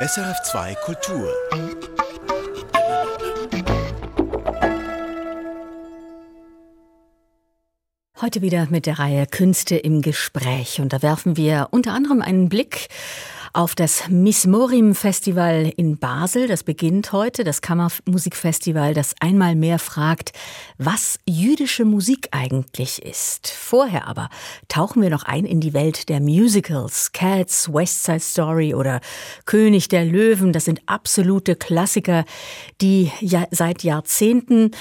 SRF2 Kultur. Heute wieder mit der Reihe Künste im Gespräch. Und da werfen wir unter anderem einen Blick auf das Miss Morim Festival in Basel. Das beginnt heute, das Kammermusikfestival, das einmal mehr fragt, was jüdische Musik eigentlich ist. Vorher aber tauchen wir noch ein in die Welt der Musicals. Cats, West Side Story oder König der Löwen, das sind absolute Klassiker, die ja seit Jahrzehnten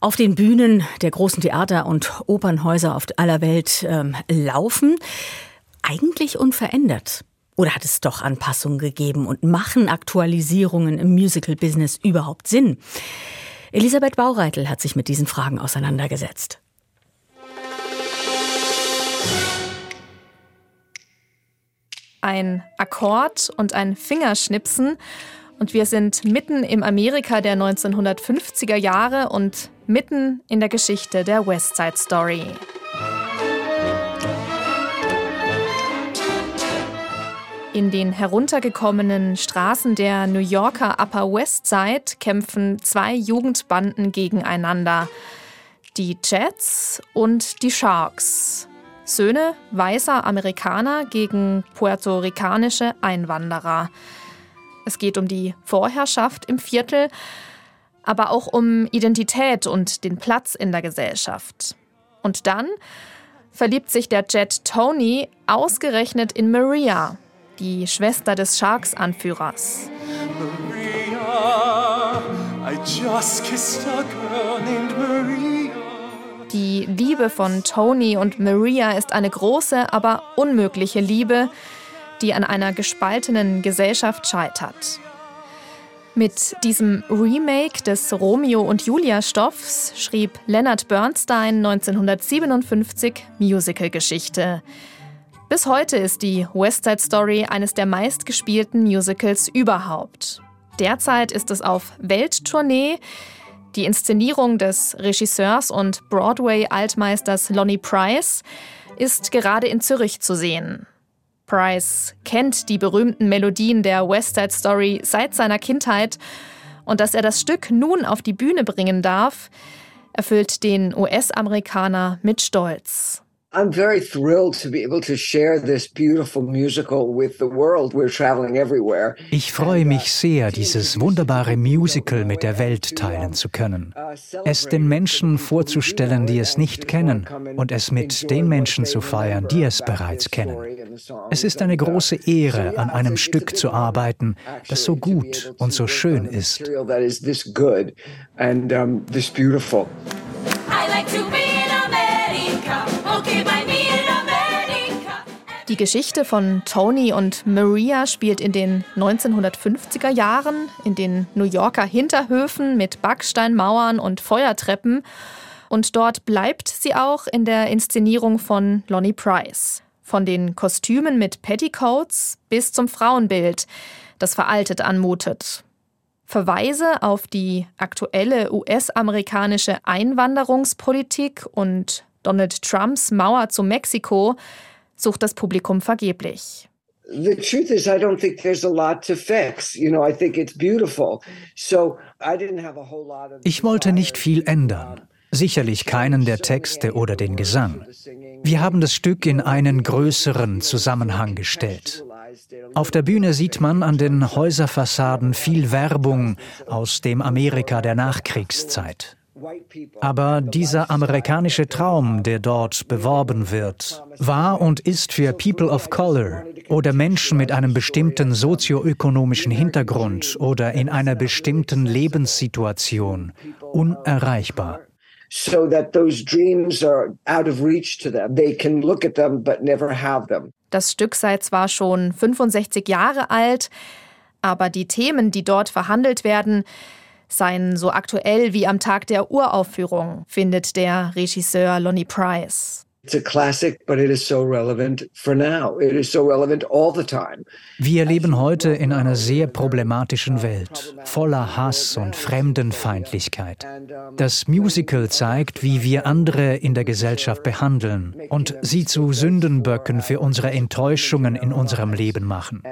auf den Bühnen der großen Theater und Opernhäuser auf aller Welt ähm, laufen. Eigentlich unverändert. Oder hat es doch Anpassungen gegeben und machen Aktualisierungen im Musical-Business überhaupt Sinn? Elisabeth Baureitel hat sich mit diesen Fragen auseinandergesetzt. Ein Akkord und ein Fingerschnipsen und wir sind mitten im Amerika der 1950er Jahre und mitten in der Geschichte der West Side Story. In den heruntergekommenen Straßen der New Yorker Upper West Side kämpfen zwei Jugendbanden gegeneinander. Die Jets und die Sharks. Söhne weißer Amerikaner gegen puerto-ricanische Einwanderer. Es geht um die Vorherrschaft im Viertel, aber auch um Identität und den Platz in der Gesellschaft. Und dann verliebt sich der Jet Tony ausgerechnet in Maria, die Schwester des Sharks-Anführers. Die Liebe von Tony und Maria ist eine große, aber unmögliche Liebe, die an einer gespaltenen Gesellschaft scheitert. Mit diesem Remake des Romeo und Julia Stoffs schrieb Leonard Bernstein 1957 Musicalgeschichte. Bis heute ist die West Side Story eines der meistgespielten Musicals überhaupt. Derzeit ist es auf Welttournee. Die Inszenierung des Regisseurs und Broadway-Altmeisters Lonnie Price ist gerade in Zürich zu sehen. Price kennt die berühmten Melodien der West Side Story seit seiner Kindheit und dass er das Stück nun auf die Bühne bringen darf, erfüllt den US-Amerikaner mit Stolz. I'm very thrilled to be able to share this beautiful musical with the world. We're traveling everywhere. Ich freue mich sehr, dieses wunderbare Musical mit der Welt teilen zu können. Es den Menschen vorzustellen, die es nicht kennen, und es mit den Menschen zu feiern, die es bereits kennen. Es ist eine große Ehre, an einem Stück zu arbeiten, das so gut und so schön ist. I like to be Die Geschichte von Tony und Maria spielt in den 1950er Jahren in den New Yorker Hinterhöfen mit Backsteinmauern und Feuertreppen. Und dort bleibt sie auch in der Inszenierung von Lonnie Price. Von den Kostümen mit Petticoats bis zum Frauenbild, das veraltet anmutet. Verweise auf die aktuelle US-amerikanische Einwanderungspolitik und Donald Trumps Mauer zu Mexiko sucht das Publikum vergeblich. The truth is, I don't think there's a lot to fix. You know, I think it's beautiful. So I didn't have a whole lot of. Ich wollte nicht viel ändern. Sicherlich keinen der Texte oder den Gesang. Wir haben das Stück in einen größeren Zusammenhang gestellt. Auf der Bühne sieht man an den Häuserfassaden viel Werbung aus dem Amerika der Nachkriegszeit. Aber dieser amerikanische Traum, der dort beworben wird, war und ist für People of Color oder Menschen mit einem bestimmten sozioökonomischen Hintergrund oder in einer bestimmten Lebenssituation unerreichbar. So that those dreams are out of reach to them. They can look at them but never have them. Das Stück sei zwar schon 65 Jahre alt, aber die Themen, die dort verhandelt werden, seien so aktuell wie am Tag der Uraufführung, findet der Regisseur Lonnie Price. Wir leben heute in einer sehr problematischen Welt, voller Hass und Fremdenfeindlichkeit. Das Musical zeigt, wie wir andere in der Gesellschaft behandeln und sie zu Sündenböcken für unsere Enttäuschungen in unserem Leben machen.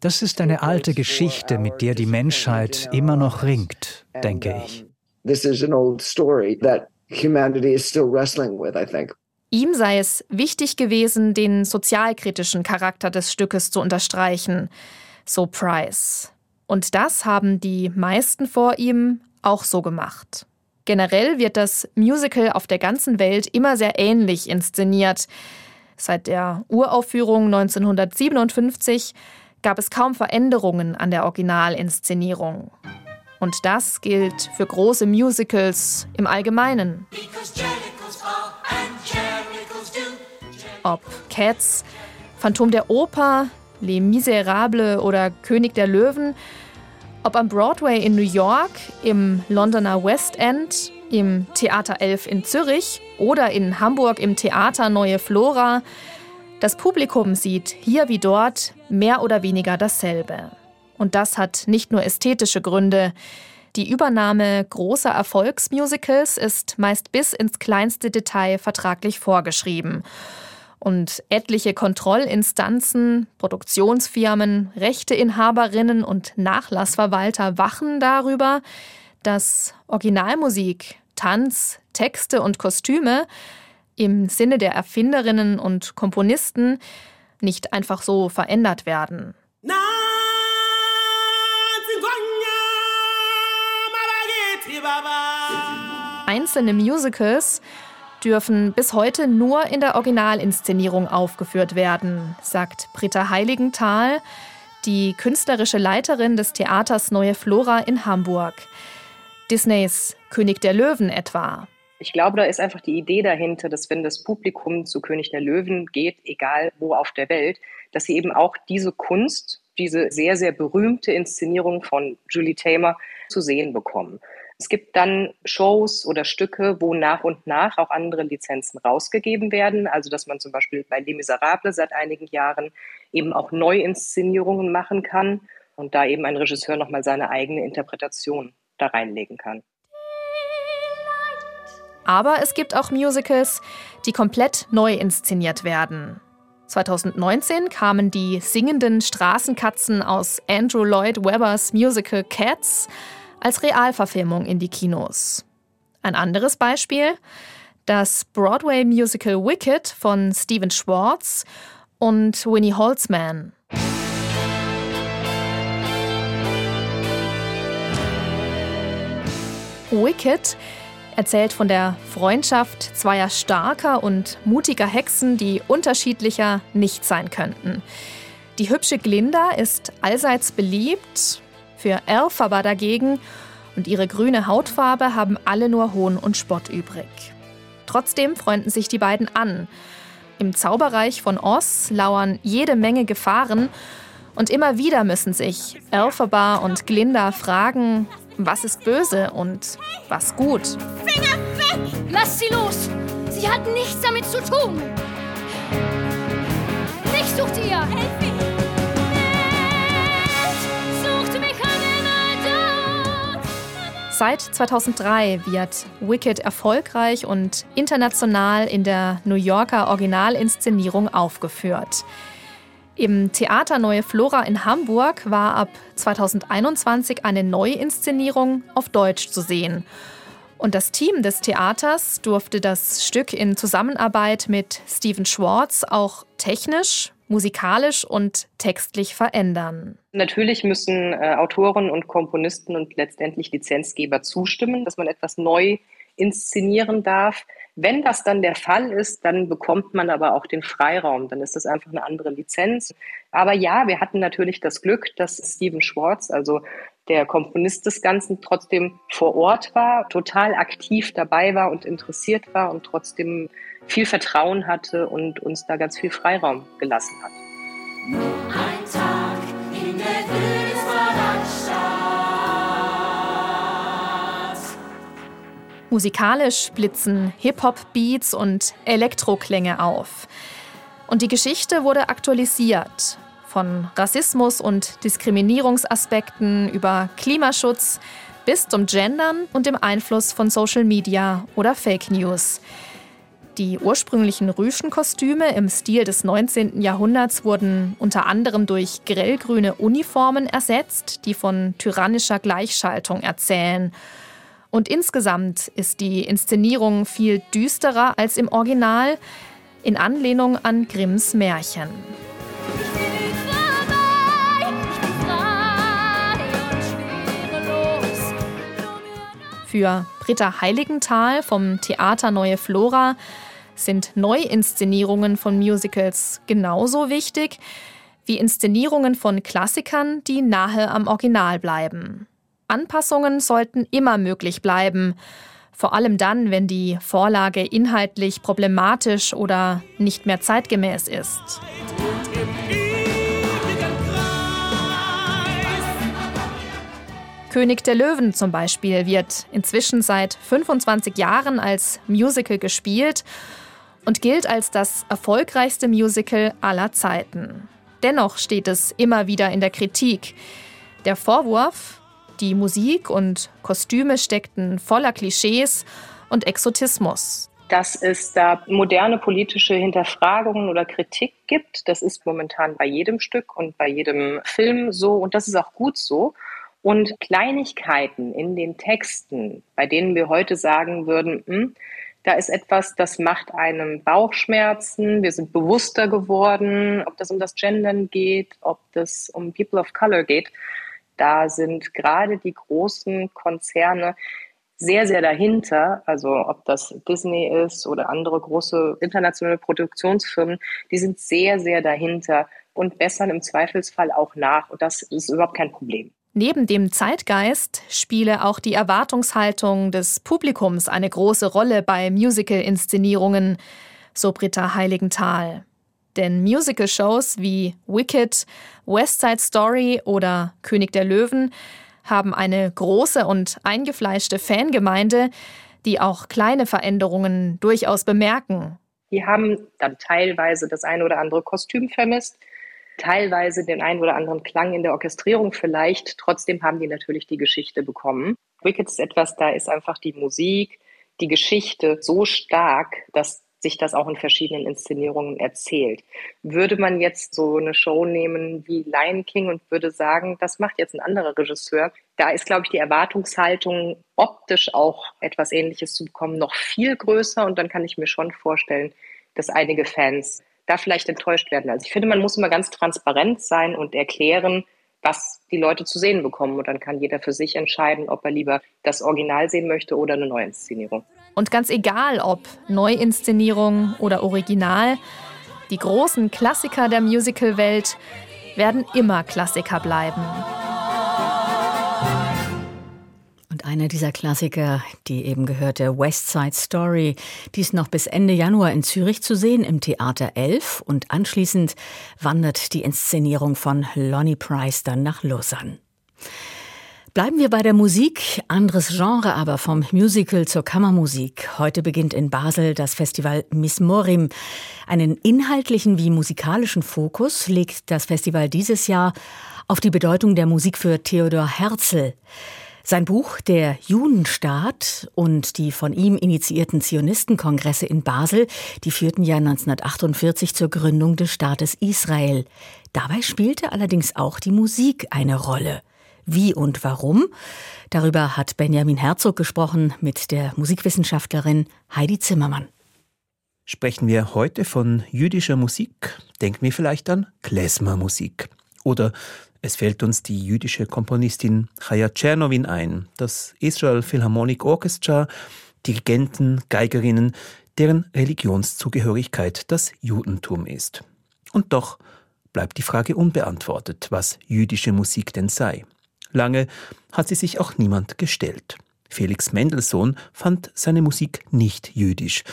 Das ist eine alte Geschichte, mit der die Menschheit immer noch ringt, denke ich. This is an old story that humanity is still wrestling with, I think. Ihm sei es wichtig gewesen, den sozialkritischen Charakter des Stückes zu unterstreichen, so Price. Und das haben die meisten vor ihm auch so gemacht. Generell wird das Musical auf der ganzen Welt immer sehr ähnlich inszeniert. Seit der Uraufführung 1957 gab es kaum Veränderungen an der Originalinszenierung. Und das gilt für große Musicals im Allgemeinen. Ob Cats, Phantom der Oper, Les Miserables oder König der Löwen, ob am Broadway in New York, im Londoner West End, im Theater 11 in Zürich oder in Hamburg im Theater Neue Flora, das Publikum sieht hier wie dort mehr oder weniger dasselbe. Und das hat nicht nur ästhetische Gründe. Die Übernahme großer Erfolgsmusicals ist meist bis ins kleinste Detail vertraglich vorgeschrieben. Und etliche Kontrollinstanzen, Produktionsfirmen, Rechteinhaberinnen und Nachlassverwalter wachen darüber, dass Originalmusik, Tanz, Texte und Kostüme im Sinne der Erfinderinnen und Komponisten nicht einfach so verändert werden. Einzelne Musicals dürfen bis heute nur in der Originalinszenierung aufgeführt werden, sagt Britta Heiligenthal, die künstlerische Leiterin des Theaters Neue Flora in Hamburg. Disneys König der Löwen etwa. Ich glaube, da ist einfach die Idee dahinter, dass wenn das Publikum zu König der Löwen geht, egal wo auf der Welt, dass sie eben auch diese Kunst, diese sehr, sehr berühmte Inszenierung von Julie Tamer zu sehen bekommen. Es gibt dann Shows oder Stücke, wo nach und nach auch andere Lizenzen rausgegeben werden. Also dass man zum Beispiel bei Les Miserables seit einigen Jahren eben auch Neuinszenierungen machen kann und da eben ein Regisseur nochmal seine eigene Interpretation da reinlegen kann. Aber es gibt auch Musicals, die komplett neu inszeniert werden. 2019 kamen die singenden Straßenkatzen aus Andrew Lloyd Webbers Musical Cats als Realverfilmung in die Kinos. Ein anderes Beispiel, das Broadway-Musical Wicked von Stephen Schwartz und Winnie Holtzman. Wicked erzählt von der Freundschaft zweier starker und mutiger Hexen, die unterschiedlicher nicht sein könnten. Die hübsche Glinda ist allseits beliebt, für Elphaba dagegen und ihre grüne Hautfarbe haben alle nur Hohn und Spott übrig. Trotzdem freunden sich die beiden an. Im Zauberreich von Oz lauern jede Menge Gefahren und immer wieder müssen sich Elphaba und Glinda fragen, was ist böse und was gut. Finger weg! Lass sie los! Sie hat nichts damit zu tun! Mich sucht ihr! Helf mir! Seit 2003 wird Wicked erfolgreich und international in der New Yorker Originalinszenierung aufgeführt. Im Theater Neue Flora in Hamburg war ab 2021 eine Neuinszenierung auf Deutsch zu sehen. Und das Team des Theaters durfte das Stück in Zusammenarbeit mit Steven Schwartz auch technisch, musikalisch und textlich verändern. Natürlich müssen äh, Autoren und Komponisten und letztendlich Lizenzgeber zustimmen, dass man etwas neu inszenieren darf. Wenn das dann der Fall ist, dann bekommt man aber auch den Freiraum. Dann ist das einfach eine andere Lizenz. Aber ja, wir hatten natürlich das Glück, dass Steven Schwartz, also der Komponist des Ganzen, trotzdem vor Ort war, total aktiv dabei war und interessiert war und trotzdem viel Vertrauen hatte und uns da ganz viel Freiraum gelassen hat. Ein Tag in der Musikalisch blitzen Hip-Hop-Beats und Elektroklänge auf. Und die Geschichte wurde aktualisiert. Von Rassismus und Diskriminierungsaspekten über Klimaschutz bis zum Gendern und dem Einfluss von Social Media oder Fake News. Die ursprünglichen Rüschenkostüme im Stil des 19. Jahrhunderts wurden unter anderem durch grellgrüne Uniformen ersetzt, die von tyrannischer Gleichschaltung erzählen. Und insgesamt ist die Inszenierung viel düsterer als im Original, in Anlehnung an Grimms Märchen. Für Britta Heiligenthal vom Theater Neue Flora sind Neuinszenierungen von Musicals genauso wichtig wie Inszenierungen von Klassikern, die nahe am Original bleiben. Anpassungen sollten immer möglich bleiben, vor allem dann, wenn die Vorlage inhaltlich problematisch oder nicht mehr zeitgemäß ist. König der Löwen zum Beispiel wird inzwischen seit 25 Jahren als Musical gespielt und gilt als das erfolgreichste Musical aller Zeiten. Dennoch steht es immer wieder in der Kritik. Der Vorwurf, die Musik und Kostüme steckten voller Klischees und Exotismus. Dass es da moderne politische Hinterfragungen oder Kritik gibt, das ist momentan bei jedem Stück und bei jedem Film so und das ist auch gut so. Und Kleinigkeiten in den Texten, bei denen wir heute sagen würden, hm, da ist etwas, das macht einem Bauchschmerzen, wir sind bewusster geworden, ob das um das Gendern geht, ob das um People of Color geht. Da sind gerade die großen Konzerne sehr, sehr dahinter, also ob das Disney ist oder andere große internationale Produktionsfirmen, die sind sehr, sehr dahinter und bessern im Zweifelsfall auch nach. Und das ist überhaupt kein Problem. Neben dem Zeitgeist spiele auch die Erwartungshaltung des Publikums eine große Rolle bei Musical-Inszenierungen, so Britta Heiligenthal. Denn Musical-Shows wie Wicked, West Side Story oder König der Löwen haben eine große und eingefleischte Fangemeinde, die auch kleine Veränderungen durchaus bemerken. Die haben dann teilweise das eine oder andere Kostüm vermisst, teilweise den einen oder anderen Klang in der Orchestrierung vielleicht. Trotzdem haben die natürlich die Geschichte bekommen. Wicked ist etwas, da ist einfach die Musik, die Geschichte so stark, dass sich das auch in verschiedenen Inszenierungen erzählt. Würde man jetzt so eine Show nehmen wie Lion King und würde sagen, das macht jetzt ein anderer Regisseur, da ist, glaube ich, die Erwartungshaltung, optisch auch etwas Ähnliches zu bekommen, noch viel größer. Und dann kann ich mir schon vorstellen, dass einige Fans da vielleicht enttäuscht werden. Also ich finde, man muss immer ganz transparent sein und erklären, was die Leute zu sehen bekommen. Und dann kann jeder für sich entscheiden, ob er lieber das Original sehen möchte oder eine Neuinszenierung. Und ganz egal, ob Neuinszenierung oder Original, die großen Klassiker der Musicalwelt werden immer Klassiker bleiben. Einer dieser Klassiker, die eben gehörte West Side Story, die ist noch bis Ende Januar in Zürich zu sehen im Theater 11 und anschließend wandert die Inszenierung von Lonnie Price dann nach Lausanne. Bleiben wir bei der Musik, anderes Genre aber vom Musical zur Kammermusik. Heute beginnt in Basel das Festival Miss Morim. Einen inhaltlichen wie musikalischen Fokus legt das Festival dieses Jahr auf die Bedeutung der Musik für Theodor Herzl. Sein Buch Der Judenstaat und die von ihm initiierten Zionistenkongresse in Basel, die führten ja 1948 zur Gründung des Staates Israel. Dabei spielte allerdings auch die Musik eine Rolle. Wie und warum? Darüber hat Benjamin Herzog gesprochen mit der Musikwissenschaftlerin Heidi Zimmermann. Sprechen wir heute von jüdischer Musik, denken wir vielleicht an Klezmer-Musik. Oder es fällt uns die jüdische Komponistin Chaya Tschernowin ein, das Israel Philharmonic Orchestra, Dirigenten, Geigerinnen, deren Religionszugehörigkeit das Judentum ist. Und doch bleibt die Frage unbeantwortet, was jüdische Musik denn sei. Lange hat sie sich auch niemand gestellt. Felix Mendelssohn fand seine Musik nicht jüdisch.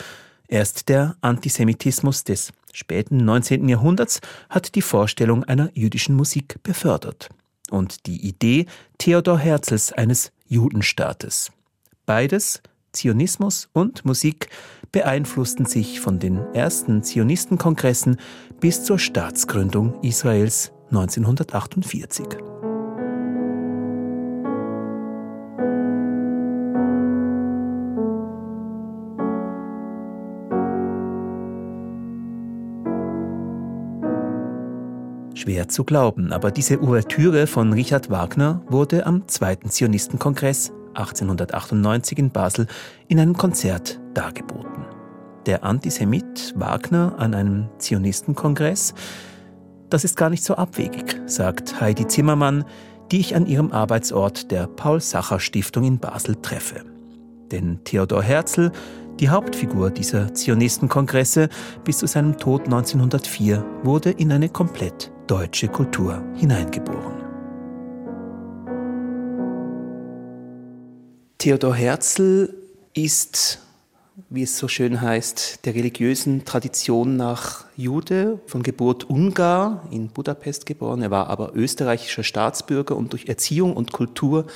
Erst der Antisemitismus des späten 19. Jahrhunderts hat die Vorstellung einer jüdischen Musik befördert und die Idee Theodor Herzls eines Judenstaates. Beides Zionismus und Musik beeinflussten sich von den ersten Zionistenkongressen bis zur Staatsgründung Israels 1948. Schwer zu glauben, aber diese Ouvertüre von Richard Wagner wurde am Zweiten Zionistenkongress 1898 in Basel in einem Konzert dargeboten. Der Antisemit Wagner an einem Zionistenkongress, das ist gar nicht so abwegig, sagt Heidi Zimmermann, die ich an ihrem Arbeitsort der Paul-Sacher-Stiftung in Basel treffe. Denn Theodor Herzl, die Hauptfigur dieser Zionistenkongresse bis zu seinem Tod 1904, wurde in eine komplett deutsche Kultur hineingeboren. Theodor Herzl ist, wie es so schön heißt, der religiösen Tradition nach Jude, von Geburt Ungar, in Budapest geboren. Er war aber österreichischer Staatsbürger und durch Erziehung und Kultur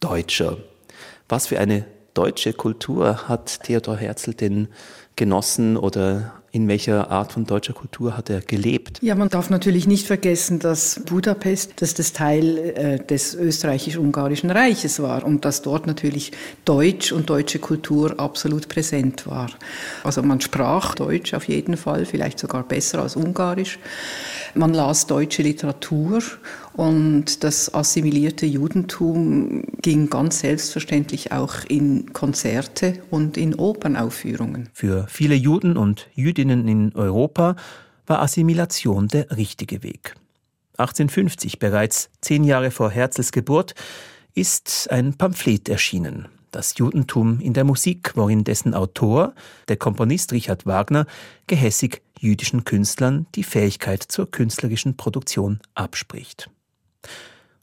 Deutscher. Was für eine deutsche Kultur hat Theodor Herzl denn genossen oder in welcher Art von deutscher Kultur hat er gelebt? Ja, man darf natürlich nicht vergessen, dass Budapest, dass das Teil äh, des österreichisch-ungarischen Reiches war und dass dort natürlich Deutsch und deutsche Kultur absolut präsent war. Also man sprach Deutsch auf jeden Fall, vielleicht sogar besser als Ungarisch. Man las deutsche Literatur und das assimilierte Judentum ging ganz selbstverständlich auch in Konzerte und in Opernaufführungen. Für viele Juden und Jüdinnen in Europa war Assimilation der richtige Weg. 1850, bereits zehn Jahre vor Herzls Geburt, ist ein Pamphlet erschienen, das Judentum in der Musik, worin dessen Autor, der Komponist Richard Wagner, gehässig jüdischen Künstlern die Fähigkeit zur künstlerischen Produktion abspricht.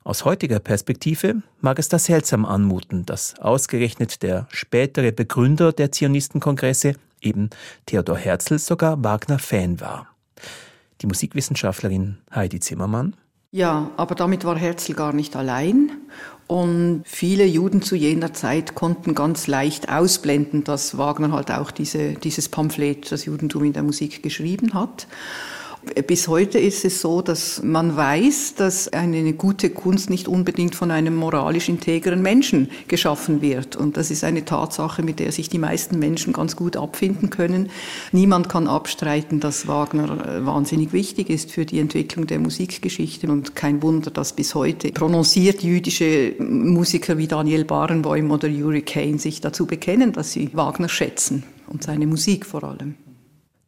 Aus heutiger Perspektive mag es da seltsam anmuten, dass ausgerechnet der spätere Begründer der Zionistenkongresse, eben Theodor Herzl, sogar Wagner-Fan war. Die Musikwissenschaftlerin Heidi Zimmermann. Ja, aber damit war Herzl gar nicht allein. Und viele Juden zu jener Zeit konnten ganz leicht ausblenden, dass Wagner halt auch diese, dieses Pamphlet, das Judentum in der Musik geschrieben hat. Bis heute ist es so, dass man weiß, dass eine gute Kunst nicht unbedingt von einem moralisch integren Menschen geschaffen wird. Und das ist eine Tatsache, mit der sich die meisten Menschen ganz gut abfinden können. Niemand kann abstreiten, dass Wagner äh, wahnsinnig wichtig ist für die Entwicklung der Musikgeschichte. Und kein Wunder, dass bis heute prononciert jüdische Musiker wie Daniel Barenboim oder Yuri Kane sich dazu bekennen, dass sie Wagner schätzen und seine Musik vor allem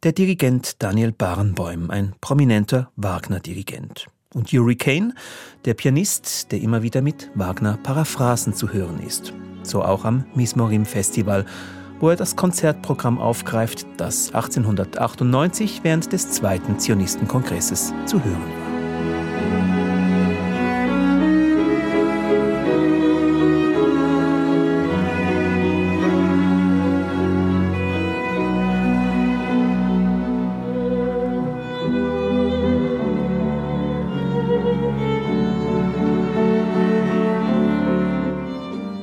der Dirigent Daniel Barenboim, ein prominenter Wagner-Dirigent. Und Yuri Kane, der Pianist, der immer wieder mit Wagner-Paraphrasen zu hören ist. So auch am Mismorim Festival, wo er das Konzertprogramm aufgreift, das 1898 während des zweiten Zionistenkongresses zu hören war.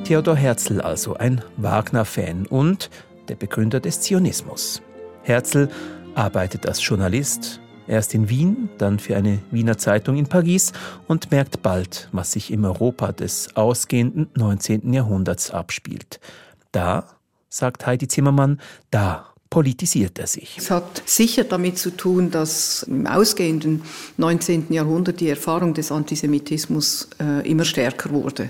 Theodor Herzl also ein Wagner-Fan und der Begründer des Zionismus. Herzl arbeitet als Journalist, erst in Wien, dann für eine Wiener Zeitung in Paris und merkt bald, was sich im Europa des ausgehenden 19. Jahrhunderts abspielt. Da, sagt Heidi Zimmermann, da politisiert er sich. Es hat sicher damit zu tun, dass im ausgehenden 19. Jahrhundert die Erfahrung des Antisemitismus äh, immer stärker wurde.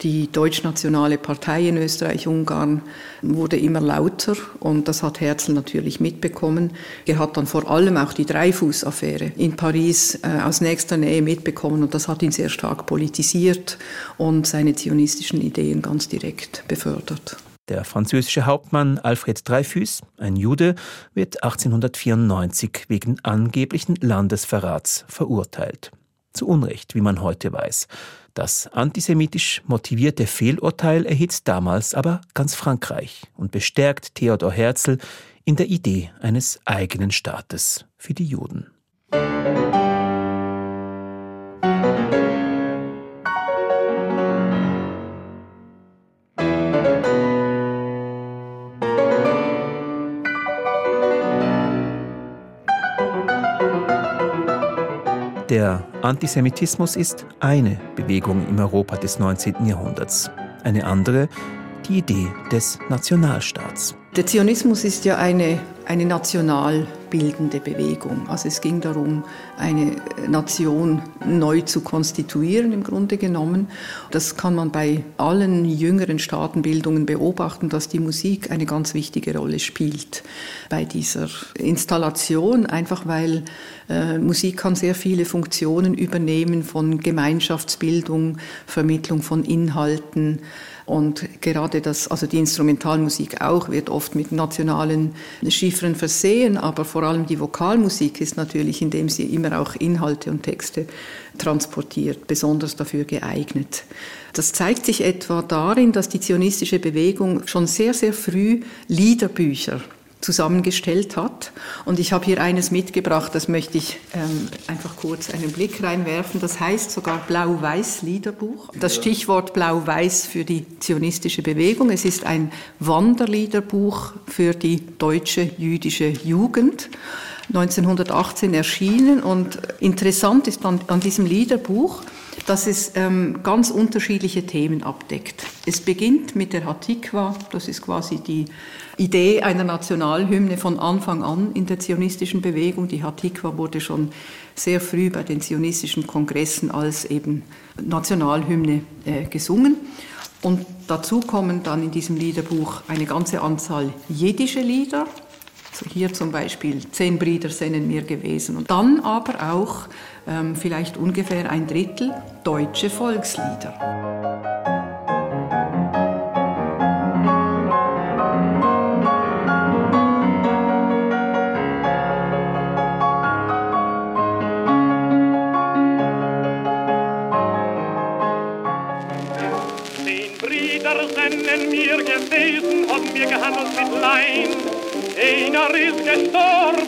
Die deutschnationale Partei in Österreich-Ungarn wurde immer lauter und das hat Herzl natürlich mitbekommen. Er hat dann vor allem auch die Dreifuß-Affäre in Paris äh, aus nächster Nähe mitbekommen und das hat ihn sehr stark politisiert und seine zionistischen Ideen ganz direkt befördert. Der französische Hauptmann Alfred Dreyfus, ein Jude, wird 1894 wegen angeblichen Landesverrats verurteilt. Zu Unrecht, wie man heute weiß. Das antisemitisch motivierte Fehlurteil erhitzt damals aber ganz Frankreich und bestärkt Theodor Herzl in der Idee eines eigenen Staates für die Juden. Der Antisemitismus ist eine Bewegung im Europa des 19. Jahrhunderts. Eine andere die Idee des Nationalstaats. Der Zionismus ist ja eine, eine national bildende Bewegung. Also es ging darum, eine Nation neu zu konstituieren im Grunde genommen. Das kann man bei allen jüngeren Staatenbildungen beobachten, dass die Musik eine ganz wichtige Rolle spielt bei dieser Installation, einfach weil äh, Musik kann sehr viele Funktionen übernehmen von Gemeinschaftsbildung, Vermittlung von Inhalten, und gerade das, also die Instrumentalmusik auch, wird oft mit nationalen Chiffren versehen, aber vor allem die Vokalmusik ist natürlich, indem sie immer auch Inhalte und Texte transportiert, besonders dafür geeignet. Das zeigt sich etwa darin, dass die zionistische Bewegung schon sehr, sehr früh Liederbücher zusammengestellt hat. Und ich habe hier eines mitgebracht, das möchte ich ähm, einfach kurz einen Blick reinwerfen. Das heißt sogar Blau-Weiß-Liederbuch. Das Stichwort Blau-Weiß für die zionistische Bewegung. Es ist ein Wanderliederbuch für die deutsche jüdische Jugend. 1918 erschienen und interessant ist an, an diesem Liederbuch, dass es ähm, ganz unterschiedliche Themen abdeckt. Es beginnt mit der Hatikwa, das ist quasi die Idee einer Nationalhymne von Anfang an in der zionistischen Bewegung. Die Hatikwa wurde schon sehr früh bei den zionistischen Kongressen als eben Nationalhymne äh, gesungen. Und dazu kommen dann in diesem Liederbuch eine ganze Anzahl jiddische Lieder. Also hier zum Beispiel Zehn Brüder sind mir gewesen. Und dann aber auch vielleicht ungefähr ein Drittel deutsche Volkslieder. Einer ist gestorben,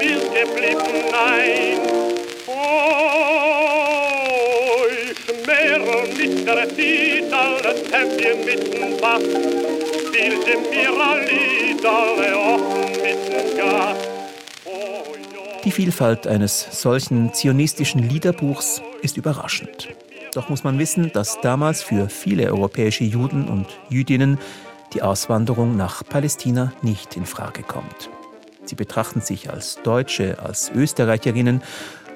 ist geblieben, nein. Ich mehr mit der Titel, das Hemdchen mit dem Bach. Spielte mir ein alle offen mit dem Gas. Die Vielfalt eines solchen zionistischen Liederbuchs ist überraschend. Doch muss man wissen, dass damals für viele europäische Juden und Jüdinnen die Auswanderung nach Palästina nicht in Frage kommt. Sie betrachten sich als Deutsche, als Österreicherinnen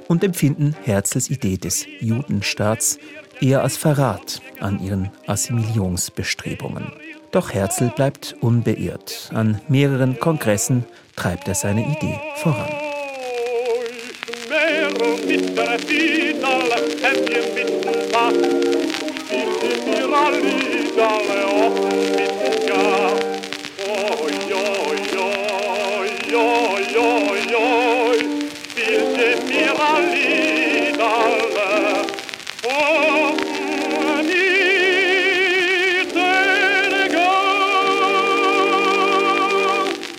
und empfinden Herzls Idee des Judenstaats eher als Verrat an ihren Assimilierungsbestrebungen. Doch Herzl bleibt unbeirrt. An mehreren Kongressen treibt er seine Idee voran. dalle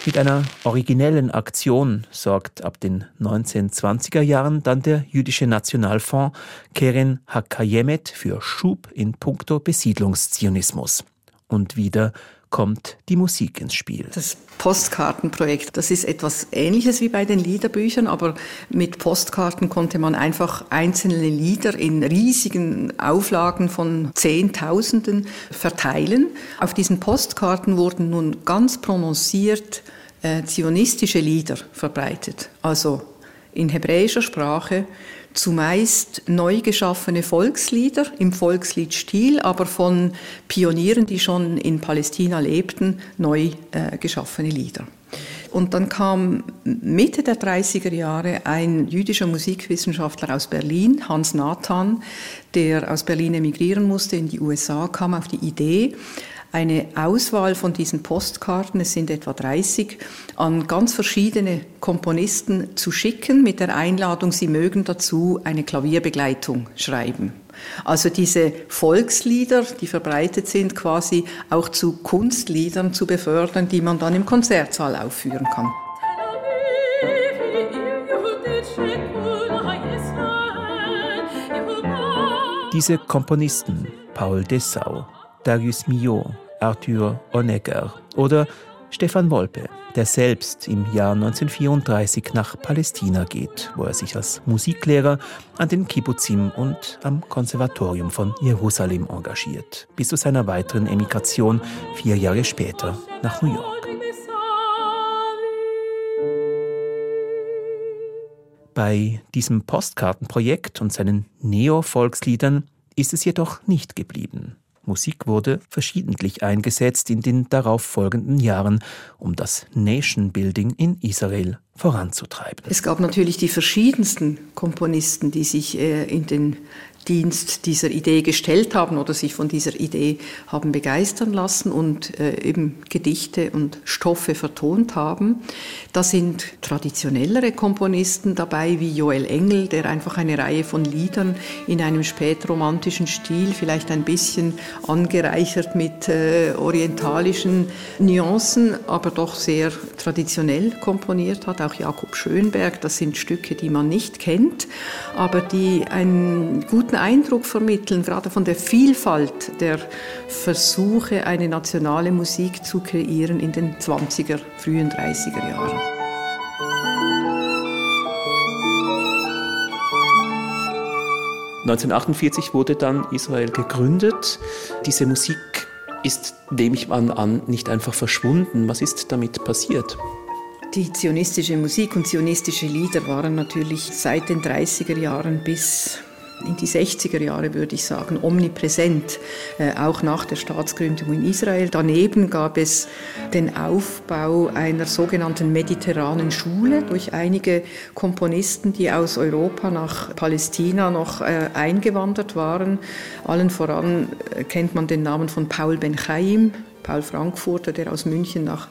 mit einer originellen Aktion sorgt ab den 1920er Jahren dann der jüdische Nationalfonds Keren Hakayemet für Schub in puncto Besiedlungszionismus. Und wieder kommt die Musik ins Spiel. Das Postkartenprojekt, das ist etwas Ähnliches wie bei den Liederbüchern, aber mit Postkarten konnte man einfach einzelne Lieder in riesigen Auflagen von Zehntausenden verteilen. Auf diesen Postkarten wurden nun ganz prononciert äh, zionistische Lieder verbreitet, also in hebräischer Sprache, zumeist neu geschaffene Volkslieder im Volksliedstil, aber von Pionieren, die schon in Palästina lebten, neu äh, geschaffene Lieder. Und dann kam Mitte der 30er Jahre ein jüdischer Musikwissenschaftler aus Berlin, Hans Nathan, der aus Berlin emigrieren musste in die USA, kam auf die Idee, eine Auswahl von diesen Postkarten, es sind etwa 30, an ganz verschiedene Komponisten zu schicken mit der Einladung, sie mögen dazu eine Klavierbegleitung schreiben. Also diese Volkslieder, die verbreitet sind, quasi auch zu Kunstliedern zu befördern, die man dann im Konzertsaal aufführen kann. Diese Komponisten, Paul Dessau, Darius Milhaud, Arthur Honegger oder Stefan Wolpe, der selbst im Jahr 1934 nach Palästina geht, wo er sich als Musiklehrer an den Kibbuzim und am Konservatorium von Jerusalem engagiert, bis zu seiner weiteren Emigration vier Jahre später nach New York. Bei diesem Postkartenprojekt und seinen Neo-Volksliedern ist es jedoch nicht geblieben. Musik wurde verschiedentlich eingesetzt in den darauffolgenden Jahren, um das Nation Building in Israel voranzutreiben. Es gab natürlich die verschiedensten Komponisten, die sich äh, in den Dienst dieser Idee gestellt haben oder sich von dieser Idee haben begeistern lassen und äh, eben Gedichte und Stoffe vertont haben. Da sind traditionellere Komponisten dabei, wie Joel Engel, der einfach eine Reihe von Liedern in einem spätromantischen Stil, vielleicht ein bisschen angereichert mit äh, orientalischen Nuancen, aber doch sehr traditionell komponiert hat. Auch Jakob Schönberg, das sind Stücke, die man nicht kennt, aber die einen guten Eindruck vermitteln, gerade von der Vielfalt der Versuche, eine nationale Musik zu kreieren in den 20er, frühen 30er Jahren. ...1948 wurde dann Israel gegründet. Diese Musik ist, nehme ich an, nicht einfach verschwunden. Was ist damit passiert? Die zionistische Musik und zionistische Lieder waren natürlich seit den 30er Jahren bis in die 60er Jahre, würde ich sagen, omnipräsent, äh, auch nach der Staatsgründung in Israel. Daneben gab es den Aufbau einer sogenannten mediterranen Schule durch einige Komponisten, die aus Europa nach Palästina noch äh, eingewandert waren. Allen voran äh, kennt man den Namen von Paul Ben Chaim, Paul Frankfurter, der aus München nach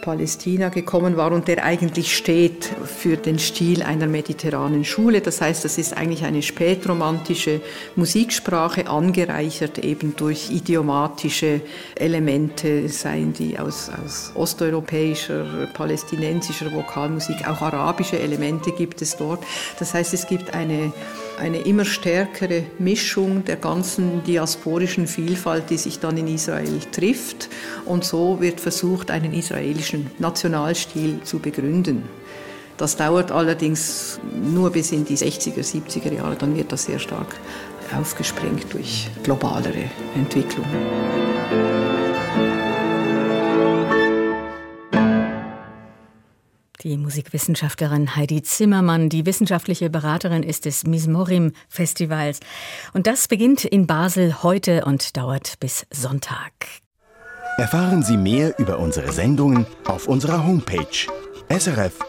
Palästina gekommen war und der eigentlich steht für den Stil einer mediterranen Schule. Das heißt, das ist eigentlich eine spätromantische Musiksprache, angereichert eben durch idiomatische Elemente, seien die aus, aus osteuropäischer, palästinensischer Vokalmusik, auch arabische Elemente gibt es dort. Das heißt, es gibt eine eine immer stärkere Mischung der ganzen diasporischen Vielfalt, die sich dann in Israel trifft. Und so wird versucht, einen israelischen Nationalstil zu begründen. Das dauert allerdings nur bis in die 60er, 70er Jahre, dann wird das sehr stark aufgesprengt durch globalere Entwicklungen. Die Musikwissenschaftlerin Heidi Zimmermann, die wissenschaftliche Beraterin ist des Mismorim Festivals. Und das beginnt in Basel heute und dauert bis Sonntag. Erfahren Sie mehr über unsere Sendungen auf unserer Homepage srf.ch-kultur.